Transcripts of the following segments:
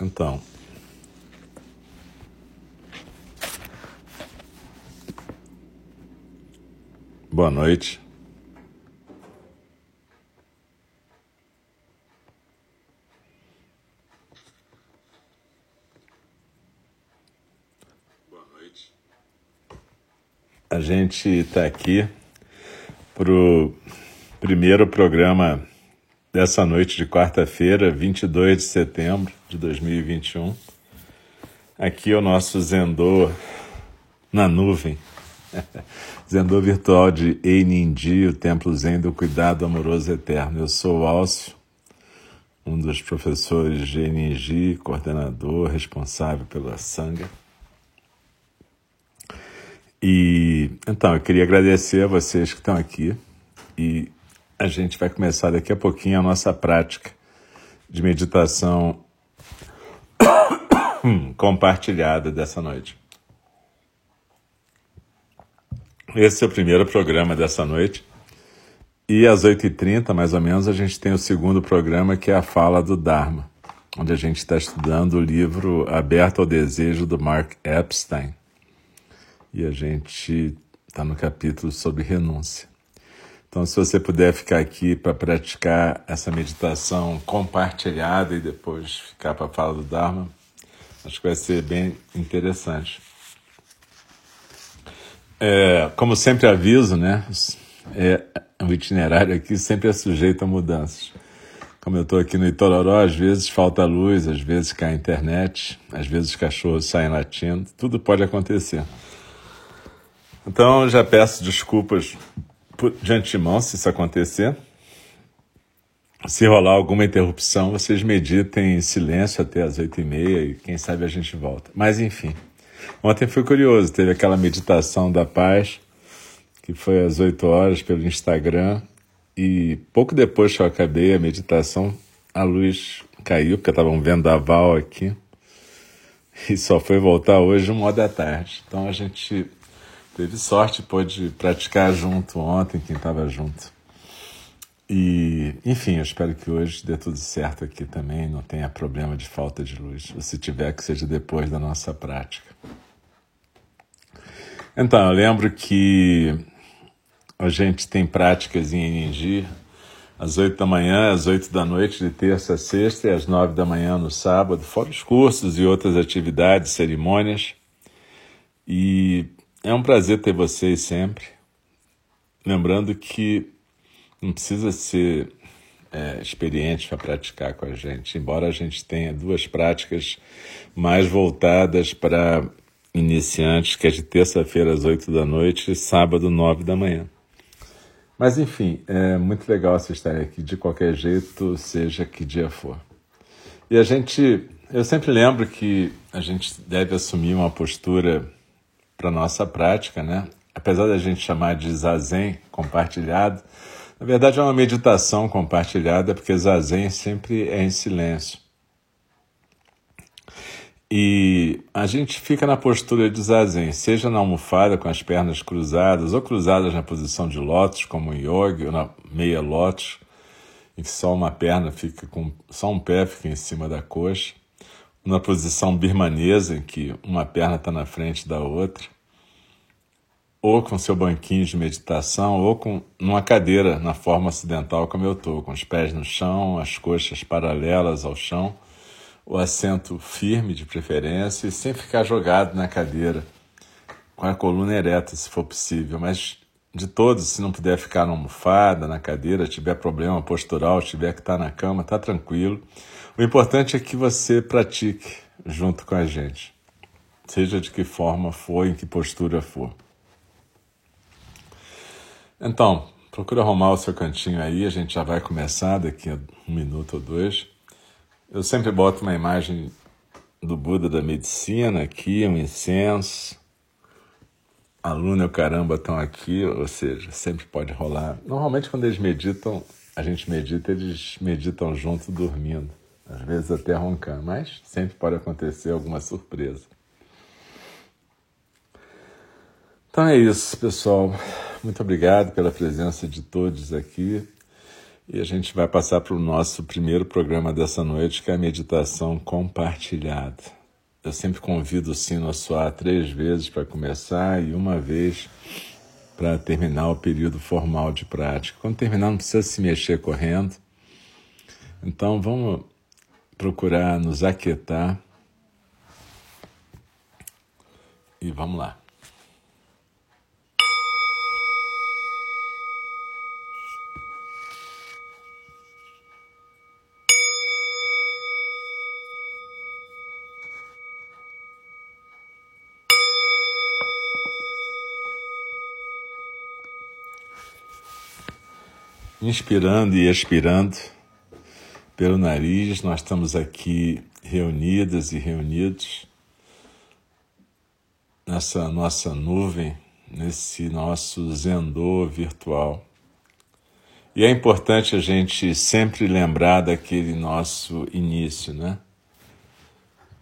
Então. Boa noite. Boa noite. A gente está aqui para o primeiro programa dessa noite de quarta-feira, 22 de setembro de 2021. Aqui é o nosso Zendô na nuvem. Zendô virtual de Einindi, o Templo Zen do Cuidado Amoroso Eterno. Eu sou o Alcio, um dos professores de Einindi, coordenador, responsável pela Sangha. E então, eu queria agradecer a vocês que estão aqui e a gente vai começar daqui a pouquinho a nossa prática de meditação compartilhada dessa noite. Esse é o primeiro programa dessa noite. E às 8h30, mais ou menos, a gente tem o segundo programa, que é a Fala do Dharma, onde a gente está estudando o livro Aberto ao Desejo, do Mark Epstein. E a gente está no capítulo sobre renúncia. Então, se você puder ficar aqui para praticar essa meditação compartilhada e depois ficar para a fala do Dharma, acho que vai ser bem interessante. É, como sempre aviso, né? É, o itinerário aqui sempre é sujeito a mudanças. Como eu estou aqui no Itororó, às vezes falta luz, às vezes cai a internet, às vezes os cachorros saem latindo, tudo pode acontecer. Então já peço desculpas de antemão, se isso acontecer. Se rolar alguma interrupção, vocês meditem em silêncio até as oito e meia e quem sabe a gente volta. Mas enfim, ontem foi curioso, teve aquela meditação da paz, que foi às oito horas pelo Instagram, e pouco depois que eu acabei a meditação, a luz caiu, porque estava um vendaval aqui, e só foi voltar hoje uma hora da tarde. Então a gente teve sorte, pôde praticar junto ontem, quem estava junto. E, enfim, eu espero que hoje dê tudo certo aqui também, não tenha problema de falta de luz. Ou se tiver, que seja depois da nossa prática. Então, eu lembro que a gente tem práticas em Eningi às oito da manhã, às oito da noite, de terça a sexta, e às nove da manhã no sábado, fora os cursos e outras atividades, cerimônias. E é um prazer ter vocês sempre. Lembrando que não precisa ser é, experiente para praticar com a gente, embora a gente tenha duas práticas mais voltadas para iniciantes, que é de terça-feira às oito da noite e sábado, nove da manhã. Mas enfim, é muito legal vocês estarem aqui de qualquer jeito, seja que dia for. E a gente, eu sempre lembro que a gente deve assumir uma postura para nossa prática, né? Apesar da gente chamar de zazen compartilhado, na verdade é uma meditação compartilhada, porque zazen sempre é em silêncio. E a gente fica na postura de zazen, seja na almofada com as pernas cruzadas ou cruzadas na posição de lótus, como o yoga, ou na meia lótus, em que só uma perna fica com só um pé fica em cima da coxa, na posição birmanesa, em que uma perna está na frente da outra, ou com seu banquinho de meditação, ou com numa cadeira na forma ocidental como eu estou, com os pés no chão, as coxas paralelas ao chão, o assento firme de preferência e sem ficar jogado na cadeira, com a coluna ereta, se for possível, mas de todos, se não puder ficar na almofada, na cadeira, tiver problema postural, tiver que estar na cama, tá tranquilo. O importante é que você pratique junto com a gente, seja de que forma for, em que postura for. Então, procura arrumar o seu cantinho aí, a gente já vai começar daqui a um minuto ou dois. Eu sempre boto uma imagem do Buda da medicina aqui, um incenso. A Luna e o caramba estão aqui, ou seja, sempre pode rolar. Normalmente, quando eles meditam, a gente medita, eles meditam junto dormindo, às vezes até roncando, mas sempre pode acontecer alguma surpresa. Então é isso, pessoal. Muito obrigado pela presença de todos aqui. E a gente vai passar para o nosso primeiro programa dessa noite, que é a meditação compartilhada. Eu sempre convido o sino a soar três vezes para começar e uma vez para terminar o período formal de prática. Quando terminar, não precisa se mexer correndo. Então, vamos procurar nos aquietar. E vamos lá. Inspirando e expirando pelo nariz, nós estamos aqui reunidas e reunidos nessa nossa nuvem, nesse nosso zendô virtual. E é importante a gente sempre lembrar daquele nosso início, né?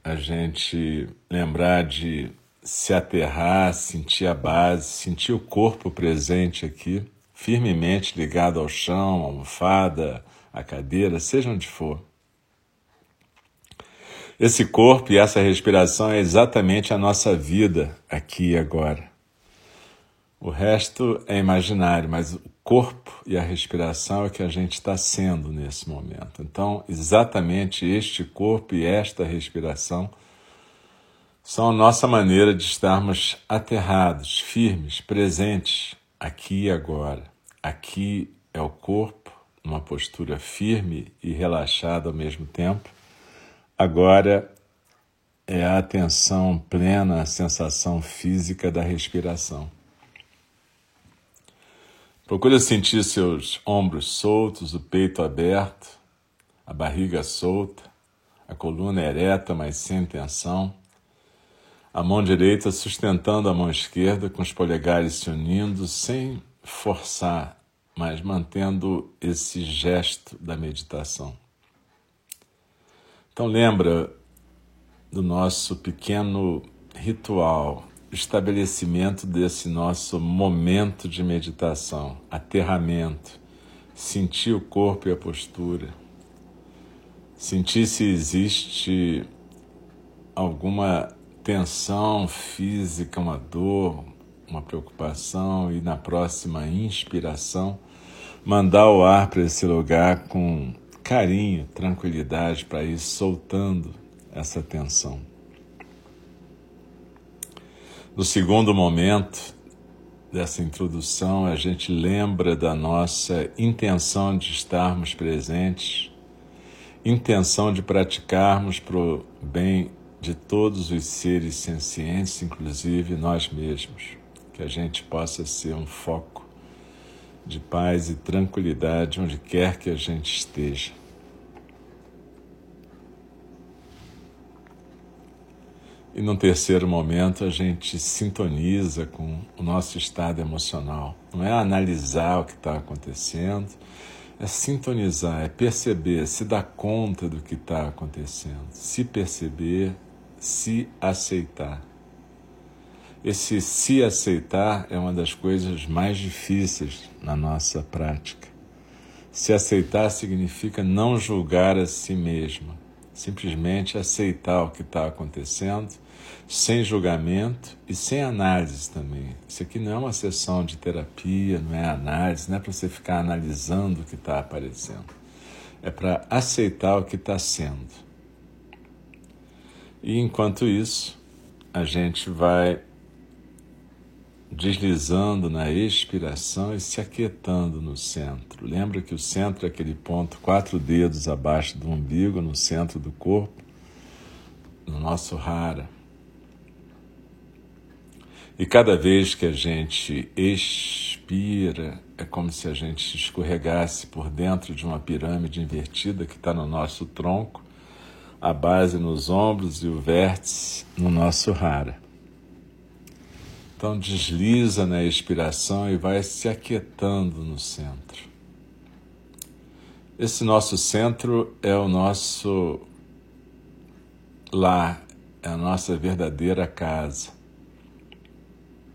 A gente lembrar de se aterrar, sentir a base, sentir o corpo presente aqui firmemente ligado ao chão, à almofada, à cadeira, seja onde for. Esse corpo e essa respiração é exatamente a nossa vida aqui e agora. O resto é imaginário, mas o corpo e a respiração é o que a gente está sendo nesse momento. Então, exatamente este corpo e esta respiração são a nossa maneira de estarmos aterrados, firmes, presentes aqui e agora. Aqui é o corpo, numa postura firme e relaxada ao mesmo tempo. Agora é a atenção plena à sensação física da respiração. Procure sentir seus ombros soltos, o peito aberto, a barriga solta, a coluna ereta, mas sem tensão. A mão direita sustentando a mão esquerda, com os polegares se unindo, sem forçar, mas mantendo esse gesto da meditação. Então lembra do nosso pequeno ritual, estabelecimento desse nosso momento de meditação, aterramento, sentir o corpo e a postura, sentir se existe alguma tensão física, uma dor, uma preocupação e na próxima inspiração mandar o ar para esse lugar com carinho, tranquilidade para ir soltando essa tensão. No segundo momento dessa introdução, a gente lembra da nossa intenção de estarmos presentes, intenção de praticarmos para o bem de todos os seres sencientes, inclusive nós mesmos que a gente possa ser um foco de paz e tranquilidade onde quer que a gente esteja. E num terceiro momento a gente sintoniza com o nosso estado emocional. Não é analisar o que está acontecendo, é sintonizar, é perceber, se dar conta do que está acontecendo, se perceber, se aceitar. Esse se aceitar é uma das coisas mais difíceis na nossa prática. Se aceitar significa não julgar a si mesma, simplesmente aceitar o que está acontecendo, sem julgamento e sem análise também. Isso aqui não é uma sessão de terapia, não é análise, não é para você ficar analisando o que está aparecendo. É para aceitar o que está sendo. E enquanto isso, a gente vai deslizando na expiração e se aquietando no centro. Lembra que o centro é aquele ponto quatro dedos abaixo do umbigo, no centro do corpo, no nosso rara. E cada vez que a gente expira, é como se a gente escorregasse por dentro de uma pirâmide invertida que está no nosso tronco, a base nos ombros e o vértice no nosso rara. Então desliza na expiração e vai se aquietando no centro. Esse nosso centro é o nosso lar, é a nossa verdadeira casa.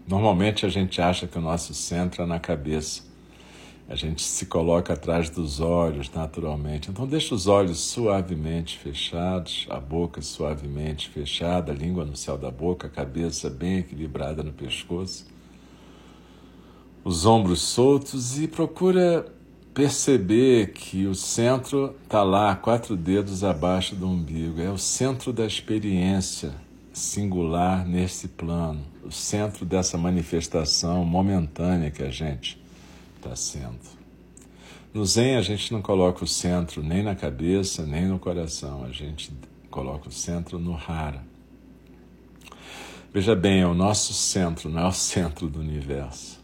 Normalmente a gente acha que o nosso centro é na cabeça. A gente se coloca atrás dos olhos naturalmente. Então, deixa os olhos suavemente fechados, a boca suavemente fechada, a língua no céu da boca, a cabeça bem equilibrada no pescoço, os ombros soltos e procura perceber que o centro está lá, quatro dedos abaixo do umbigo. É o centro da experiência singular nesse plano, o centro dessa manifestação momentânea que a gente está sendo. No Zen, a gente não coloca o centro nem na cabeça, nem no coração, a gente coloca o centro no Hara. Veja bem, é o nosso centro, não é o centro do universo.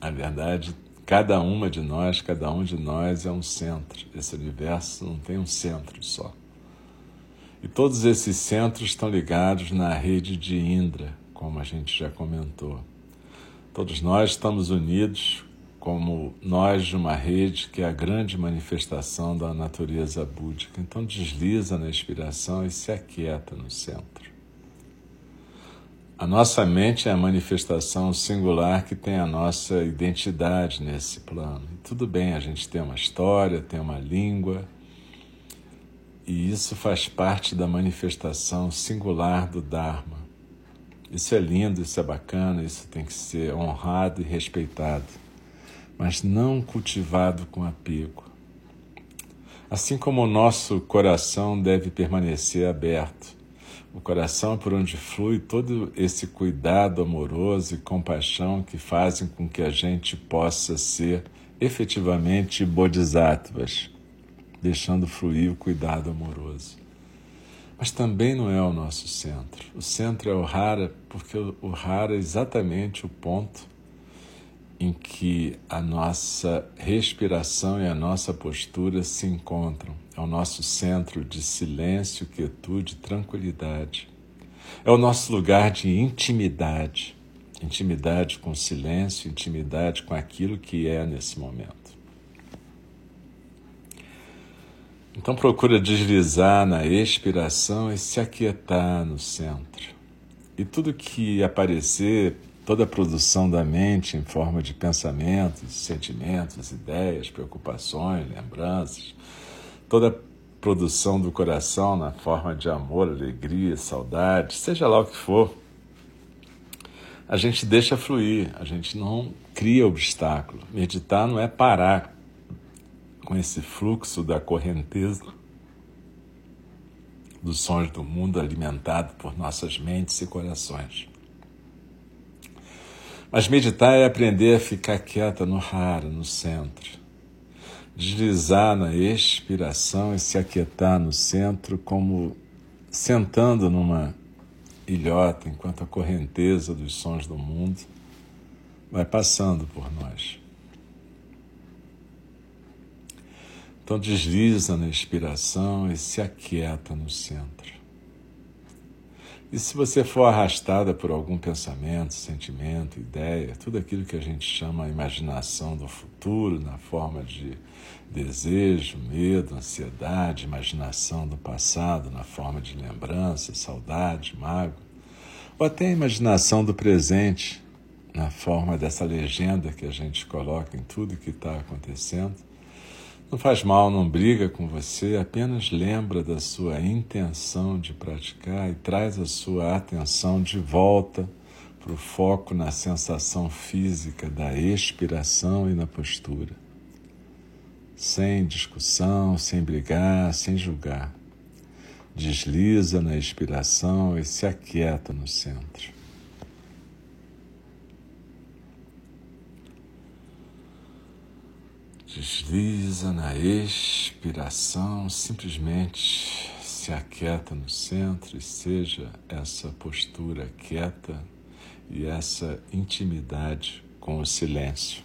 Na verdade, cada uma de nós, cada um de nós é um centro. Esse universo não tem um centro só. E todos esses centros estão ligados na rede de Indra, como a gente já comentou. Todos nós estamos unidos como nós de uma rede que é a grande manifestação da natureza búdica. Então desliza na inspiração e se aquieta no centro. A nossa mente é a manifestação singular que tem a nossa identidade nesse plano. E tudo bem, a gente tem uma história, tem uma língua, e isso faz parte da manifestação singular do Dharma. Isso é lindo, isso é bacana, isso tem que ser honrado e respeitado mas não cultivado com apego. Assim como o nosso coração deve permanecer aberto, o coração é por onde flui todo esse cuidado amoroso e compaixão que fazem com que a gente possa ser efetivamente bodhisattvas, deixando fluir o cuidado amoroso. Mas também não é o nosso centro. O centro é o Hara, porque o Hara é exatamente o ponto em que a nossa respiração e a nossa postura se encontram. É o nosso centro de silêncio, quietude, tranquilidade. É o nosso lugar de intimidade. Intimidade com o silêncio, intimidade com aquilo que é nesse momento. Então procura deslizar na expiração e se aquietar no centro. E tudo que aparecer toda a produção da mente em forma de pensamentos, sentimentos, ideias, preocupações, lembranças, toda a produção do coração na forma de amor, alegria, saudade, seja lá o que for, a gente deixa fluir, a gente não cria obstáculo. Meditar não é parar com esse fluxo da correnteza dos sons do mundo alimentado por nossas mentes e corações. Mas meditar é aprender a ficar quieta no rara, no centro. Deslizar na expiração e se aquietar no centro, como sentando numa ilhota, enquanto a correnteza dos sons do mundo vai passando por nós. Então desliza na expiração e se aquieta no centro. E se você for arrastada por algum pensamento, sentimento, ideia, tudo aquilo que a gente chama imaginação do futuro, na forma de desejo, medo, ansiedade, imaginação do passado, na forma de lembrança, saudade, mágoa, ou até a imaginação do presente, na forma dessa legenda que a gente coloca em tudo que está acontecendo, não faz mal, não briga com você, apenas lembra da sua intenção de praticar e traz a sua atenção de volta para o foco na sensação física da expiração e na postura. Sem discussão, sem brigar, sem julgar. Desliza na expiração e se aquieta no centro. Desliza na expiração, simplesmente se aquieta no centro e seja essa postura quieta e essa intimidade com o silêncio.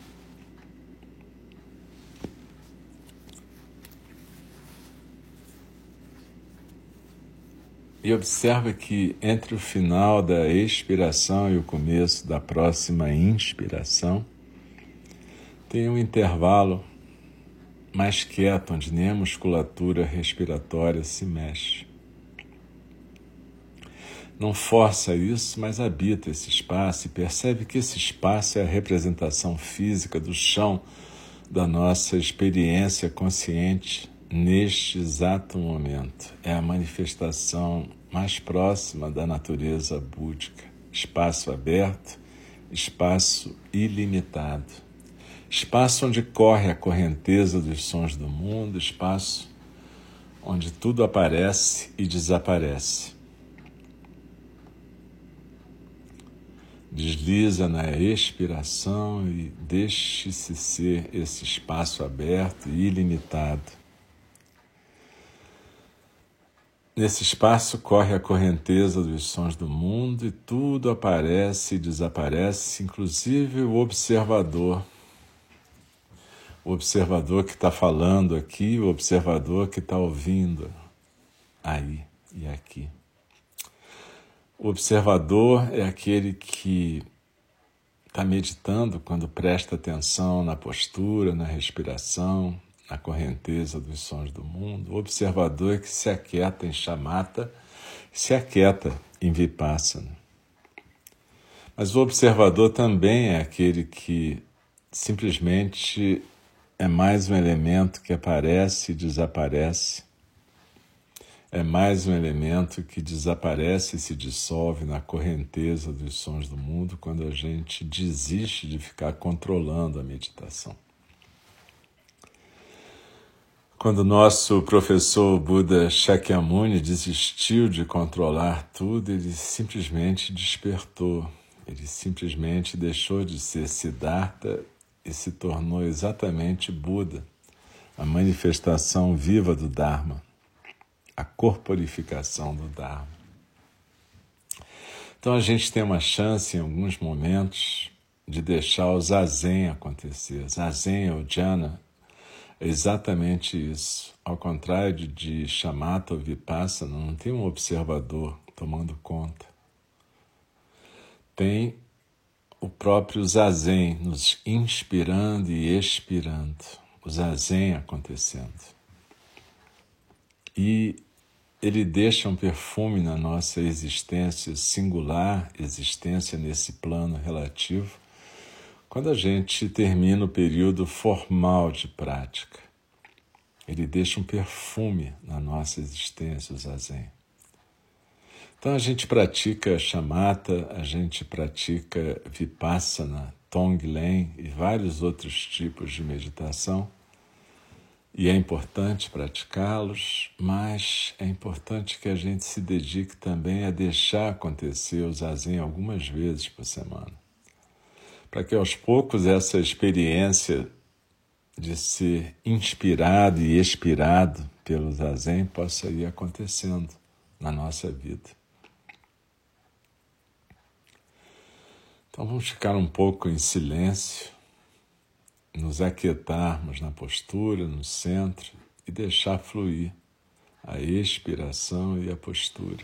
E observa que entre o final da expiração e o começo da próxima inspiração, tem um intervalo mais quieto, onde nem a musculatura respiratória se mexe. Não força isso, mas habita esse espaço e percebe que esse espaço é a representação física do chão da nossa experiência consciente neste exato momento. É a manifestação mais próxima da natureza búdica. Espaço aberto, espaço ilimitado. Espaço onde corre a correnteza dos sons do mundo, espaço onde tudo aparece e desaparece. Desliza na expiração e deixe-se ser esse espaço aberto e ilimitado. Nesse espaço corre a correnteza dos sons do mundo e tudo aparece e desaparece, inclusive o observador. O observador que está falando aqui, o observador que está ouvindo aí e aqui. O observador é aquele que está meditando quando presta atenção na postura, na respiração, na correnteza dos sons do mundo, o observador que se aquieta em chamata, se aquieta em vipassana. Mas o observador também é aquele que simplesmente é mais um elemento que aparece e desaparece. É mais um elemento que desaparece e se dissolve na correnteza dos sons do mundo quando a gente desiste de ficar controlando a meditação. Quando nosso professor Buda Shakyamuni desistiu de controlar tudo, ele simplesmente despertou. Ele simplesmente deixou de ser Siddhartha e se tornou exatamente Buda, a manifestação viva do Dharma, a corporificação do Dharma. Então a gente tem uma chance em alguns momentos de deixar o zazen acontecer. Zazen ou jhana é exatamente isso. Ao contrário de chamata ou vipassana, não tem um observador tomando conta. Tem o próprio zazen nos inspirando e expirando, o zazen acontecendo. E ele deixa um perfume na nossa existência singular, existência nesse plano relativo, quando a gente termina o período formal de prática, ele deixa um perfume na nossa existência, o zazen. Então a gente pratica chamata, a gente pratica vipassana, tonglen e vários outros tipos de meditação. E é importante praticá-los, mas é importante que a gente se dedique também a deixar acontecer o zazen algumas vezes por semana para que aos poucos essa experiência de ser inspirado e expirado pelo zazen possa ir acontecendo na nossa vida. Então vamos ficar um pouco em silêncio, nos aquietarmos na postura, no centro e deixar fluir a expiração e a postura.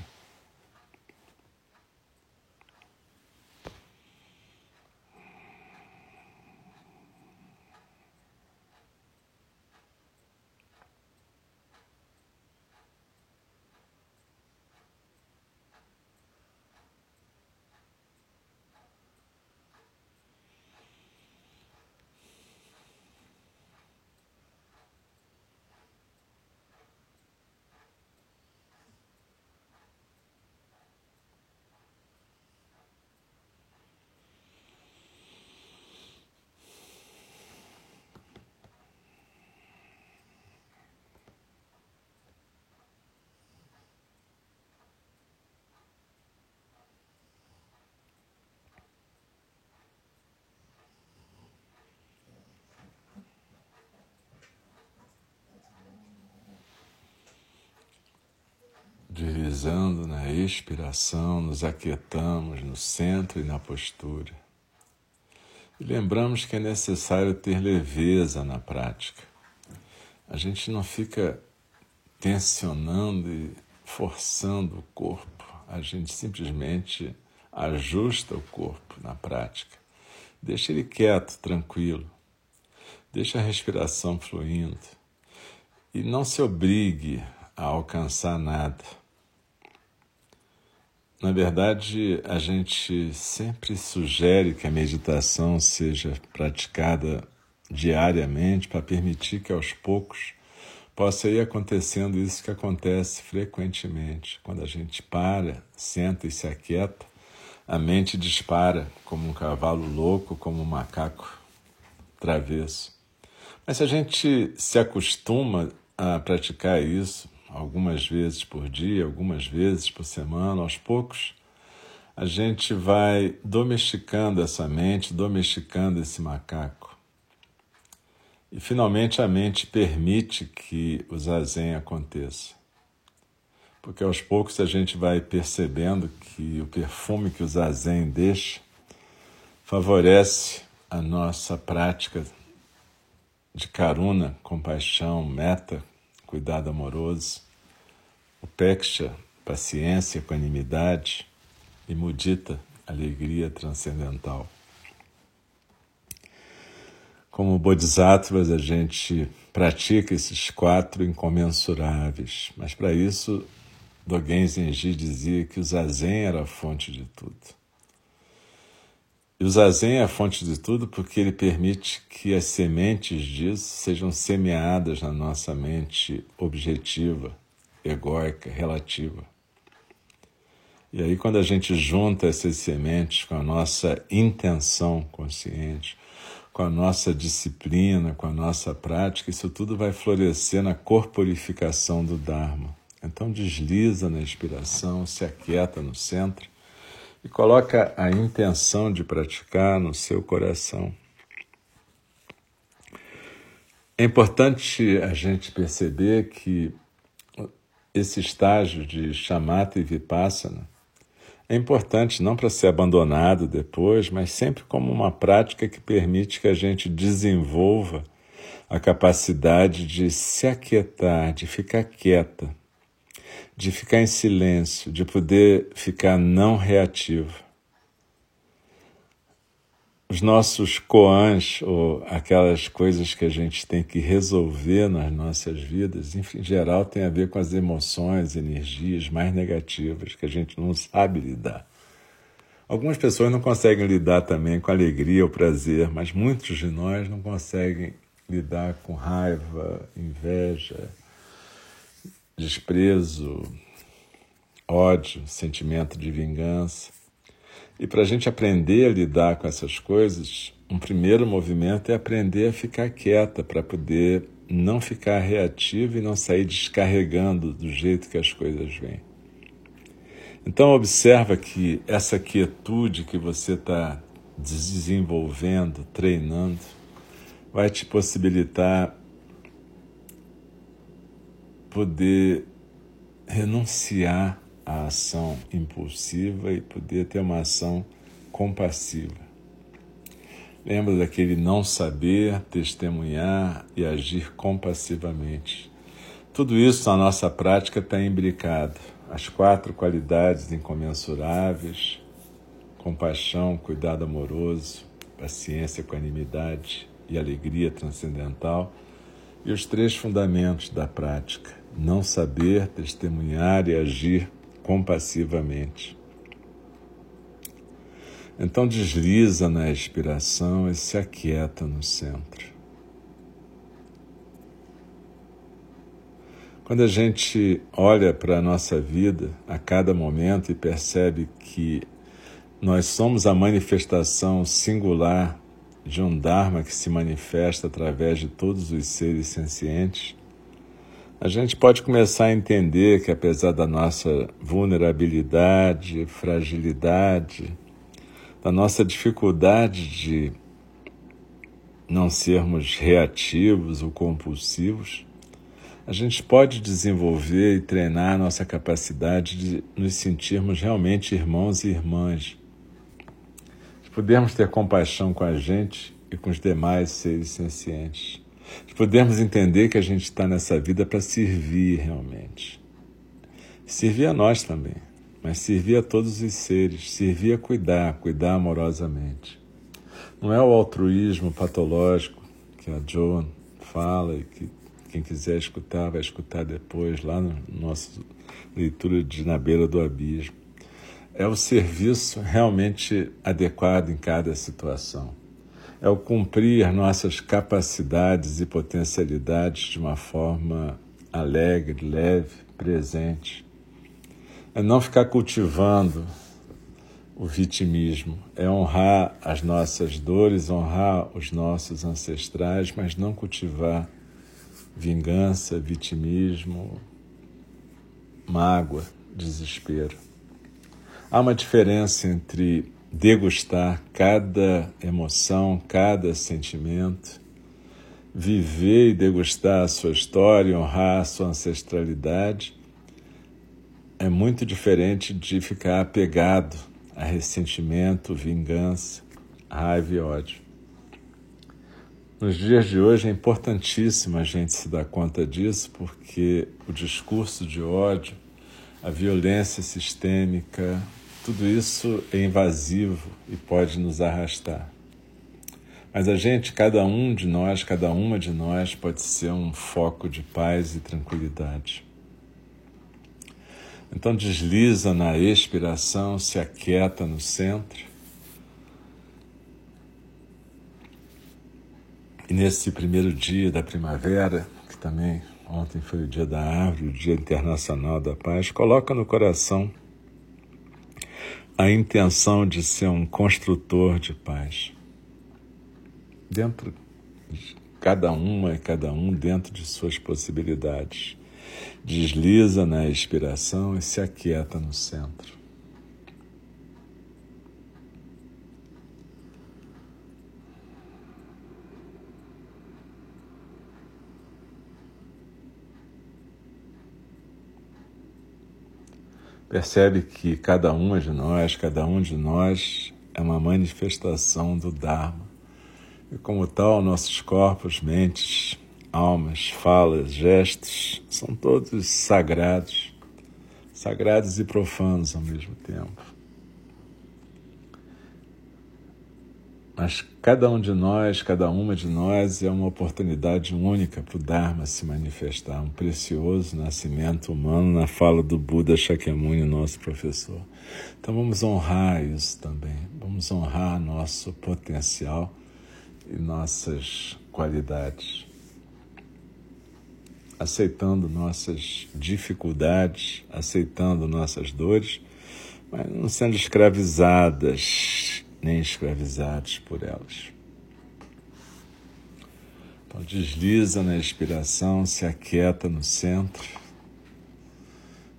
Deslizando na expiração, nos aquietamos no centro e na postura. E lembramos que é necessário ter leveza na prática. A gente não fica tensionando e forçando o corpo, a gente simplesmente ajusta o corpo na prática. Deixa ele quieto, tranquilo. Deixa a respiração fluindo. E não se obrigue a alcançar nada. Na verdade, a gente sempre sugere que a meditação seja praticada diariamente para permitir que aos poucos possa ir acontecendo isso que acontece frequentemente. Quando a gente para, senta e se aquieta, a mente dispara como um cavalo louco, como um macaco travesso. Mas se a gente se acostuma a praticar isso algumas vezes por dia, algumas vezes por semana, aos poucos, a gente vai domesticando essa mente, domesticando esse macaco. E finalmente a mente permite que o zazen aconteça. Porque aos poucos a gente vai percebendo que o perfume que o zazen deixa favorece a nossa prática de karuna, compaixão, meta, cuidado amoroso, o peksha, paciência, equanimidade e mudita, alegria transcendental. Como bodhisattvas, a gente pratica esses quatro incomensuráveis, mas para isso, Dogen Zenji dizia que o zazen era a fonte de tudo. E o zazen é a fonte de tudo porque ele permite que as sementes disso sejam semeadas na nossa mente objetiva, egóica, relativa. E aí, quando a gente junta essas sementes com a nossa intenção consciente, com a nossa disciplina, com a nossa prática, isso tudo vai florescer na corporificação do Dharma. Então desliza na inspiração, se aquieta no centro e coloca a intenção de praticar no seu coração. É importante a gente perceber que esse estágio de chamata e vipassana é importante não para ser abandonado depois, mas sempre como uma prática que permite que a gente desenvolva a capacidade de se aquietar, de ficar quieta, de ficar em silêncio, de poder ficar não reativo os nossos koans, ou aquelas coisas que a gente tem que resolver nas nossas vidas, em geral, tem a ver com as emoções, energias mais negativas que a gente não sabe lidar. Algumas pessoas não conseguem lidar também com alegria ou prazer, mas muitos de nós não conseguem lidar com raiva, inveja, desprezo, ódio, sentimento de vingança. E para a gente aprender a lidar com essas coisas, um primeiro movimento é aprender a ficar quieta para poder não ficar reativo e não sair descarregando do jeito que as coisas vêm. Então observa que essa quietude que você está desenvolvendo, treinando, vai te possibilitar poder renunciar a ação impulsiva e poder ter uma ação compassiva. Lembra daquele não saber, testemunhar e agir compassivamente. Tudo isso na nossa prática está imbricado. As quatro qualidades incomensuráveis: compaixão, cuidado amoroso, paciência, equanimidade e alegria transcendental, e os três fundamentos da prática: não saber, testemunhar e agir compassivamente. Então desliza na expiração e se aquieta no centro. Quando a gente olha para a nossa vida a cada momento e percebe que nós somos a manifestação singular de um Dharma que se manifesta através de todos os seres sencientes, a gente pode começar a entender que, apesar da nossa vulnerabilidade, fragilidade, da nossa dificuldade de não sermos reativos ou compulsivos, a gente pode desenvolver e treinar a nossa capacidade de nos sentirmos realmente irmãos e irmãs, de podermos ter compaixão com a gente e com os demais seres sencientes de podermos entender que a gente está nessa vida para servir realmente. Servir a nós também, mas servir a todos os seres, servir a cuidar, cuidar amorosamente. Não é o altruísmo patológico que a Joan fala e que quem quiser escutar vai escutar depois, lá no nosso leitura de Na Beira do Abismo. É o serviço realmente adequado em cada situação é o cumprir nossas capacidades e potencialidades de uma forma alegre, leve, presente. É não ficar cultivando o vitimismo, é honrar as nossas dores, honrar os nossos ancestrais, mas não cultivar vingança, vitimismo, mágoa, desespero. Há uma diferença entre degustar cada emoção, cada sentimento, viver e degustar a sua história, honrar a sua ancestralidade, é muito diferente de ficar apegado a ressentimento, vingança, raiva e ódio. Nos dias de hoje é importantíssimo a gente se dar conta disso, porque o discurso de ódio, a violência sistêmica, tudo isso é invasivo e pode nos arrastar. Mas a gente, cada um de nós, cada uma de nós, pode ser um foco de paz e tranquilidade. Então desliza na expiração, se aquieta no centro. E nesse primeiro dia da primavera, que também ontem foi o dia da árvore, o dia internacional da paz, coloca no coração a intenção de ser um construtor de paz. Dentro de cada uma e cada um dentro de suas possibilidades. Desliza na expiração e se aquieta no centro. Percebe que cada uma de nós, cada um de nós é uma manifestação do Dharma. E como tal, nossos corpos, mentes, almas, falas, gestos são todos sagrados, sagrados e profanos ao mesmo tempo. Mas cada um de nós, cada uma de nós é uma oportunidade única para o Dharma se manifestar, um precioso nascimento humano na fala do Buda Shakyamuni, nosso professor. Então vamos honrar isso também, vamos honrar nosso potencial e nossas qualidades, aceitando nossas dificuldades, aceitando nossas dores, mas não sendo escravizadas nem escravizados por elas. Então desliza na expiração, se aquieta no centro.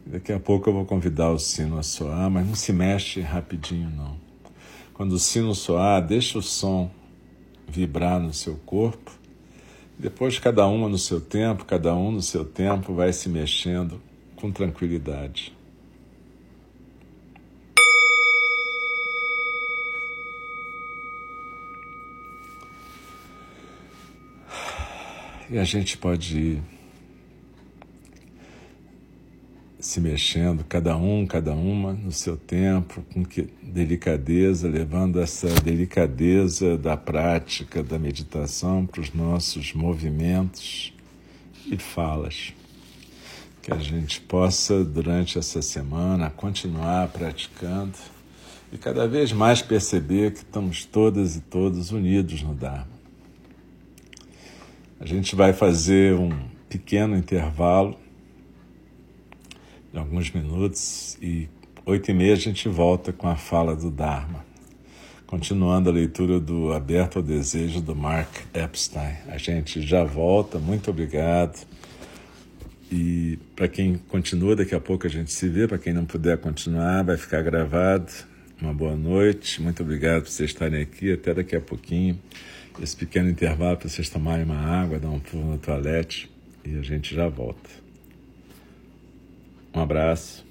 Daqui a pouco eu vou convidar o sino a soar, mas não se mexe rapidinho não. Quando o sino soar, deixa o som vibrar no seu corpo. Depois cada uma no seu tempo, cada um no seu tempo vai se mexendo com tranquilidade. E a gente pode ir se mexendo, cada um, cada uma, no seu tempo, com que, delicadeza, levando essa delicadeza da prática da meditação para os nossos movimentos e falas. Que a gente possa, durante essa semana, continuar praticando e cada vez mais perceber que estamos todas e todos unidos no Dharma. A gente vai fazer um pequeno intervalo de alguns minutos e oito e meia a gente volta com a fala do Dharma, continuando a leitura do Aberto ao Desejo do Mark Epstein. A gente já volta, muito obrigado. E para quem continua, daqui a pouco a gente se vê. Para quem não puder continuar, vai ficar gravado. Uma boa noite, muito obrigado por vocês estarem aqui. Até daqui a pouquinho esse pequeno intervalo para vocês tomarem uma água, dar um pulo no toalete e a gente já volta. Um abraço.